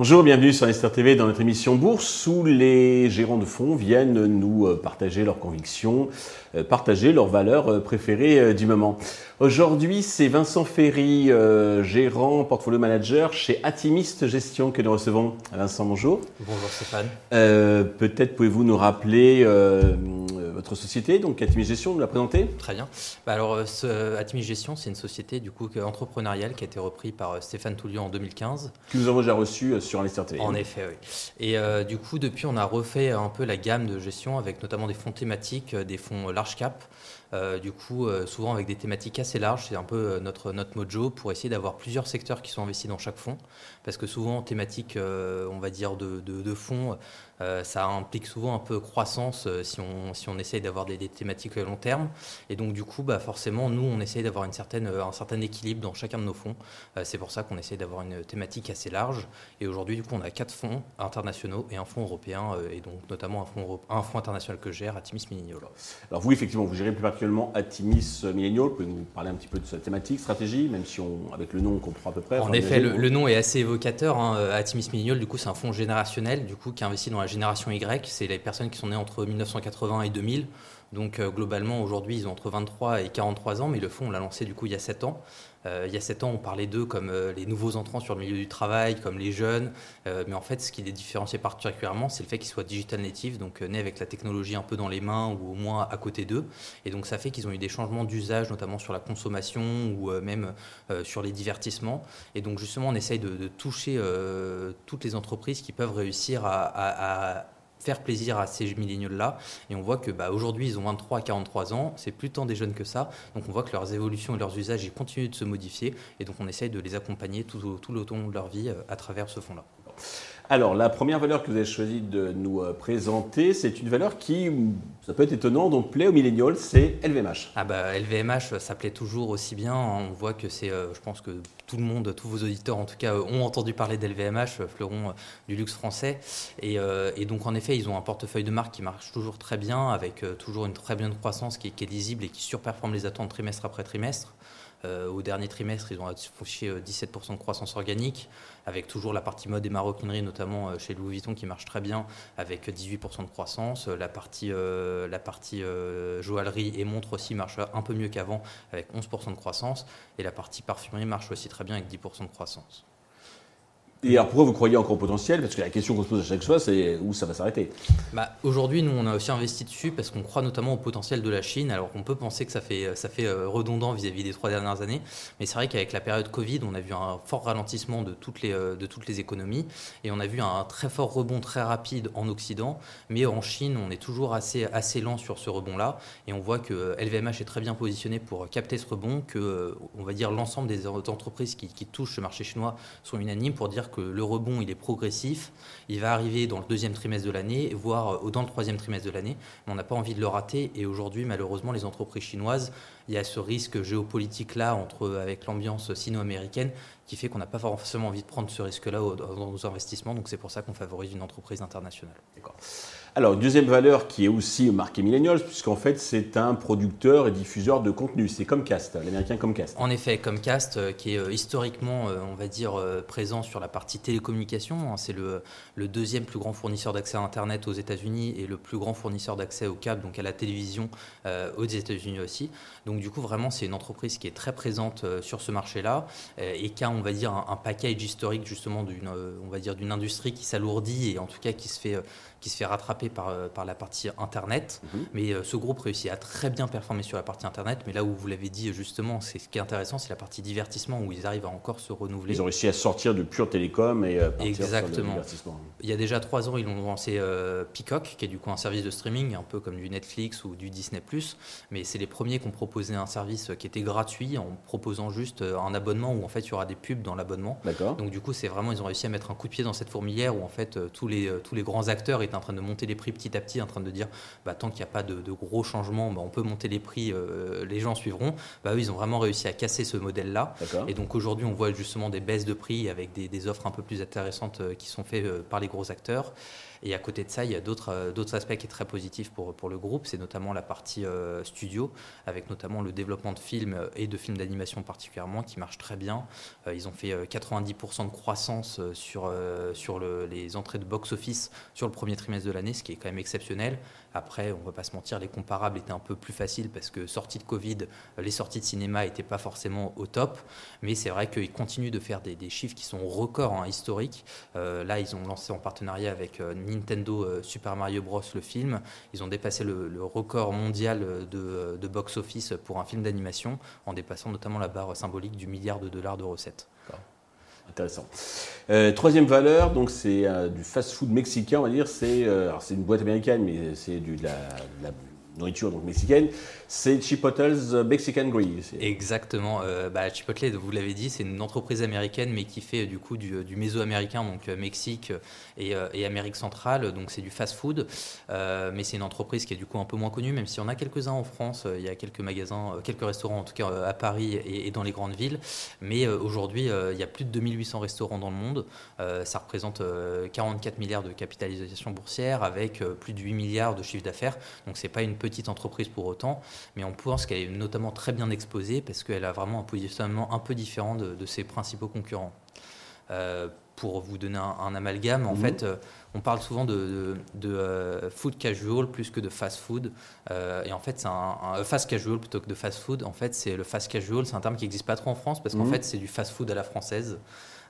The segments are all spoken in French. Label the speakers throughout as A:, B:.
A: Bonjour, bienvenue sur Investor TV dans notre émission Bourse où les gérants de fonds viennent nous euh, partager leurs convictions, euh, partager leurs valeurs euh, préférées du moment. Aujourd'hui, c'est Vincent Ferry, gérant, portfolio manager chez Atimiste Gestion que nous recevons. Vincent, bonjour.
B: Bonjour Stéphane.
A: Peut-être pouvez-vous nous rappeler votre société, donc Atimis Gestion, nous la présenter
B: Très bien. Bah alors, euh, ce, Atimis Gestion, c'est une société du coup entrepreneuriale qui a été reprise par euh, Stéphane Toulion en 2015.
A: Que nous avons déjà reçu euh, sur Investor TV.
B: En effet, oui. Et du coup, depuis, on a refait un peu la gamme de gestion avec notamment des fonds thématiques, des fonds large cap. Du coup, souvent avec des thématiques assez larges, c'est un peu notre, notre mojo pour essayer d'avoir plusieurs secteurs qui sont investis dans chaque fonds. Parce que souvent, thématiques, on va dire, de, de, de fonds, euh, ça implique souvent un peu croissance euh, si, on, si on essaye d'avoir des, thématiques à long terme. Et donc, du coup, bah, forcément, nous, on essaye d'avoir une certaine, euh, un certain équilibre dans chacun de nos fonds. c'est pour ça qu'on essaye d'avoir une thématique assez large. Et aujourd'hui, du coup, on a quatre fonds internationaux et un fonds européen, et donc notamment un fonds, un fonds international que gère, Atimis Millennial.
A: Alors, vous, effectivement, vous gérez plus particulièrement Atimis Millennial. Pouvez nous parler un petit peu de sa thématique, stratégie, même si on, avec le nom, on comprend à peu près.
B: En effet, le, nom est assez évocateur. Hein. Atimis Millennial, du coup, c'est un fonds générationnel, du coup, qui investit dans la génération Y, c'est les personnes qui sont nées entre 1980 et 2000. Donc euh, globalement, aujourd'hui, ils ont entre 23 et 43 ans, mais le fonds, on l'a lancé du coup il y a 7 ans. Euh, il y a 7 ans, on parlait d'eux comme euh, les nouveaux entrants sur le milieu du travail, comme les jeunes. mais en fait, ce qui les différenciait particulièrement, c'est le fait qu'ils soient digital native, donc nés avec la technologie un peu dans les mains ou au moins à côté d'eux. Et donc ça fait qu'ils ont eu des changements d'usage, notamment sur la consommation ou même sur les divertissements. Et donc justement, on essaye de, toucher toutes les entreprises qui peuvent réussir à faire plaisir à ces milléniaux-là. Et on voit que bah, aujourd'hui, ils ont 23 à 43 ans, c'est plus tant des jeunes que ça. Donc on voit que leurs évolutions et leurs usages ils continuent de se modifier. Et donc on essaye de les accompagner tout, tout le long de leur vie euh, à travers ce fonds-là.
A: Alors, la première valeur que vous avez choisi de nous euh, présenter, c'est une valeur qui, ça peut être étonnant, donc plaît aux millénials, c'est LVMH.
B: Ah bah LVMH, ça plaît toujours aussi bien. On voit que c'est, euh, je pense que tout le monde, tous vos auditeurs en tout cas, ont entendu parler d'LVMH, fleuron du luxe français. Et, donc en effet, ils ont un portefeuille de marque qui marche toujours très bien, avec toujours une très bonne croissance qui est lisible et qui surperforme les attentes trimestre après trimestre. Euh, au dernier trimestre, ils ont affiché 17% de croissance organique, avec toujours la partie mode et maroquinerie, notamment euh, chez Louis Vuitton, qui marche très bien, avec 18% de croissance. La partie, euh, la partie joaillerie et montre aussi marche un peu mieux qu'avant, avec 11% de croissance. Et la partie parfumerie marche aussi très bien, avec 10% de croissance.
A: Et alors pourquoi vous croyez encore au potentiel? Parce que la question qu'on se pose à chaque fois, c'est où ça va s'arrêter?
B: Bah, Aujourd'hui, nous, on a aussi investi dessus parce qu'on croit notamment au potentiel de la Chine. Alors on peut penser que ça fait, ça fait euh, redondant vis-à-vis des trois dernières années. Mais c'est vrai qu'avec la période Covid, on a vu un fort ralentissement de toutes, les, euh, de toutes les économies. Et on a vu un très fort rebond très rapide en Occident. Mais en Chine, on est toujours assez, assez lent sur ce rebond-là. Et on voit que LVMH est très bien positionné pour capter ce rebond, que on va dire l'ensemble des entreprises qui, qui touchent ce marché chinois sont unanimes pour dire que le rebond il est progressif, il va arriver dans le deuxième trimestre de l'année, voire euh, dans le troisième trimestre de l'année, on n'a pas envie de le rater. Et aujourd'hui, malheureusement, les entreprises chinoises, il y a ce risque géopolitique là entre avec l'ambiance sino-américaine qui fait qu'on n'a pas forcément envie de prendre ce risque-là dans nos investissements. Donc c'est pour ça qu'on favorise une entreprise internationale.
A: D'accord. Alors, deuxième valeur qui est aussi marquée Millennials, puisqu'en fait, c'est un producteur et diffuseur de contenu. C'est Comcast, l'américain Comcast.
B: En effet, Comcast, euh, qui est euh, historiquement, euh, on va dire, présent sur la partie télécommunication. Hein. c'est le, deuxième plus grand fournisseur d'accès à Internet aux États-Unis et le plus grand fournisseur d'accès au câble, donc à la télévision aux États-Unis aussi. Donc, du coup, vraiment, c'est une entreprise qui est très présente sur ce marché-là et qui a, on va dire, un, package historique, justement, d'une, on d'une industrie qui s'alourdit et en tout cas qui se fait qui se fait rattraper par, euh, par la partie Internet. Mhm. Mais euh, ce groupe réussit à très bien performer sur la partie Internet. Mais là où vous l'avez dit justement, c'est ce qui est intéressant, c'est la partie divertissement où ils arrivent à encore se renouveler.
A: Ils ont réussi à sortir de pure télécom et euh, partir
B: Exactement.
A: sur le divertissement.
B: Il y a déjà trois ans, ils ont lancé Peacock, qui est du coup un service de streaming, un peu comme du Netflix ou du Disney+. Mais c'est les premiers qui ont proposé un service qui était gratuit en proposant juste un abonnement où en fait il y aura des pubs dans l'abonnement. Donc du coup, c'est vraiment, ils ont réussi à mettre un coup de pied dans cette fourmilière où en fait tous les, tous les grands acteurs en train de monter les prix petit à petit, en train de dire bah, tant qu'il n'y a pas de, gros changements, bah, on peut monter les prix, euh, les gens suivront. Bah, eux, ils ont vraiment réussi à casser ce modèle-là. Et donc aujourd'hui, on voit justement des baisses de prix avec des, offres un peu plus intéressantes euh, qui sont faites euh, par les gros acteurs. Et à côté de ça, il y a d'autres aspects qui sont très positifs pour, pour le groupe, c'est notamment la partie studio, avec notamment le développement de films et de films d'animation particulièrement, qui marche très bien. ils ont fait 90% de croissance sur, sur le, les entrées de box-office sur le premier trimestre de l'année, ce qui est quand même exceptionnel. Après, on ne va pas se mentir, les comparables étaient un peu plus faciles parce que sortie de Covid, les sorties de cinéma n'étaient pas forcément au top. Mais c'est vrai qu'ils continuent de faire des, chiffres qui sont records hein, historiques. Euh, là, ils ont lancé en partenariat avec euh, Nintendo euh, Super Mario Bros. le film. Ils ont dépassé le, record mondial de, de box-office pour un film d'animation en dépassant notamment la barre symbolique du milliard de dollars de recettes.
A: Intéressant. Euh, troisième valeur, donc c'est euh, du fast-food mexicain, on va dire. C'est euh, c'est une boîte américaine, mais c'est la, de la nourriture donc mexicaine, c'est Chipotle's Mexican Grill.
B: Exactement. Euh, bah, Chipotle, vous l'avez dit, c'est une entreprise américaine, mais qui fait du coup du, du méso-américain, donc euh, Mexique et, euh, Amérique centrale. Donc c'est du fast-food, mais c'est une entreprise qui est du coup un peu moins connue, même si on a quelques-uns en France. Il y a quelques magasins, quelques restaurants en tout cas à Paris et, et dans les grandes villes. Mais aujourd'hui, il y a plus de 2800 restaurants dans le monde. ça représente 44 milliards de capitalisation boursière avec plus de 8 milliards de chiffre d'affaires. Donc c'est pas une petite entreprise pour autant, mais on pense qu'elle est notamment très bien exposée parce qu'elle a vraiment un positionnement un peu différent de, ses principaux concurrents. Euh, pour vous donner un, amalgame, en mhm. fait, euh, on parle souvent de, euh, food casual plus que de fast food. et en fait, c'est un, fast casual plutôt que de fast food. En fait, c'est le fast casual, c'est un terme qui n'existe pas trop en France parce qu'en mhm. fait, c'est du fast food à la française.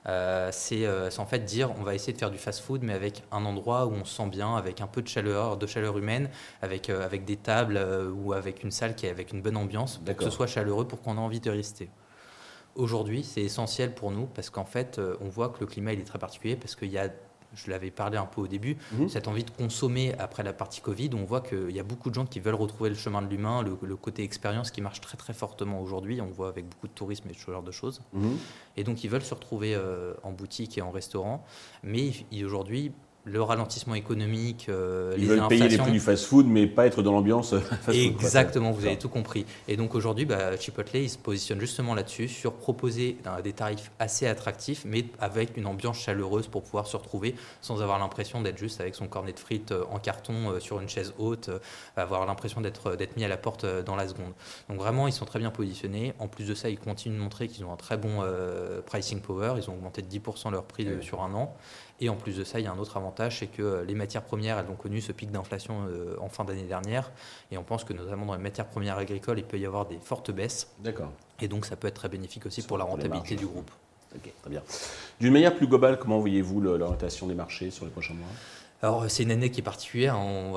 B: Euh, euh, c'est en fait dire on va essayer de faire du fast-food, mais avec un endroit où on se sent bien, avec un peu de chaleur, de chaleur humaine, avec, euh, avec des tables ou avec une salle qui est avec une bonne ambiance, pour que ce soit chaleureux, pour qu'on ait envie de rester. Aujourd'hui, c'est essentiel pour nous parce qu'en fait, on voit que le climat il est très particulier parce qu'il y a je l'avais parlé un peu au début, mhm. cette envie de consommer après la partie Covid, on voit qu'il y a beaucoup de gens qui veulent retrouver le chemin de l'humain, le, côté expérience qui marche très très fortement aujourd'hui, on voit avec beaucoup de tourisme et ce genre de choses. Mhm. Et donc ils veulent se retrouver euh, en boutique et en restaurant, mais aujourd'hui, le ralentissement économique,
A: euh, Ils veulent payer les prix du fast-food, mais pas être dans l'ambiance
B: fast-food. Exactement, vous avez tout compris. Et donc aujourd'hui, bah, Chipotle, il se positionne justement là-dessus, sur proposer des tarifs assez attractifs, mais avec une ambiance chaleureuse pour pouvoir se retrouver sans avoir l'impression d'être juste avec son cornet de frites euh, en carton euh, sur une chaise haute, avoir l'impression d'être mis à la porte dans la seconde. Donc vraiment, ils sont très bien positionnés. En plus de ça, ils continuent de montrer qu'ils ont un très bon pricing power. Ils ont augmenté de 10% leur prix sur un an. Et en plus de ça, il y a un autre avantage, c'est que euh, les matières premières, elles ont connu ce pic d'inflation euh, en fin d'année dernière. Et on pense que notamment dans les matières premières agricoles, il peut y avoir des fortes baisses.
A: D'accord.
B: Et donc ça peut être très bénéfique aussi pour la rentabilité du groupe.
A: Ok, très bien. D'une manière plus globale, comment voyez-vous l'orientation des marchés sur les prochains mois?
B: Alors c'est une année qui est particulière, on,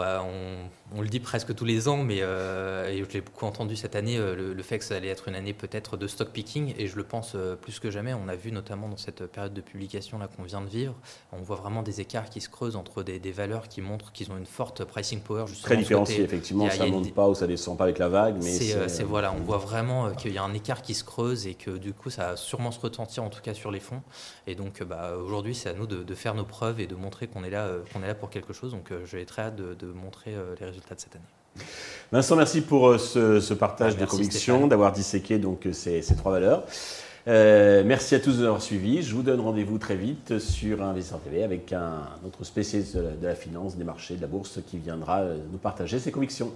B: on, le dit presque tous les ans, mais euh, et je l'ai beaucoup entendu cette année, euh, le, fait que ça allait être une année peut-être de stock picking, et je le pense euh, plus que jamais. On a vu notamment dans cette période de publication là qu'on vient de vivre, on voit vraiment des écarts qui se creusent entre des, valeurs qui montrent qu'ils ont une forte pricing power.
A: Justement, Très différencié, effectivement, ça ne monte pas ou ça descend pas avec la vague. mais
B: C'est voilà, on voit vraiment qu'il y a un écart qui se creuse et que du coup ça va sûrement se retentir en tout cas sur les fonds. Et donc bah, aujourd'hui c'est à nous de, de, faire nos preuves et de montrer qu'on est là, qu'on est là pour quelque chose. Donc euh, j'ai très hâte de, montrer euh, les résultats de cette année.
A: Vincent, merci pour euh, ce, partage de conviction, d'avoir disséqué donc ces, trois valeurs. merci à tous d'avoir suivi. Je vous donne rendez-vous très vite sur Investisseur TV avec un autre spécialiste de la finance, des marchés, de la bourse qui viendra nous partager ses convictions.